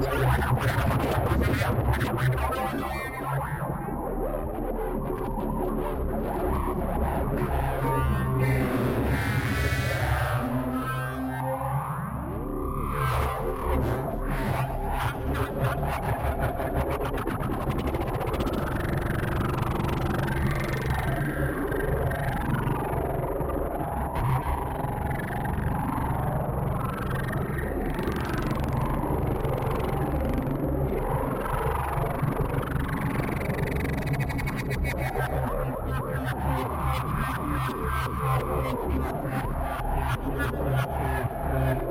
I'm gonna Yeah.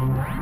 Yeah.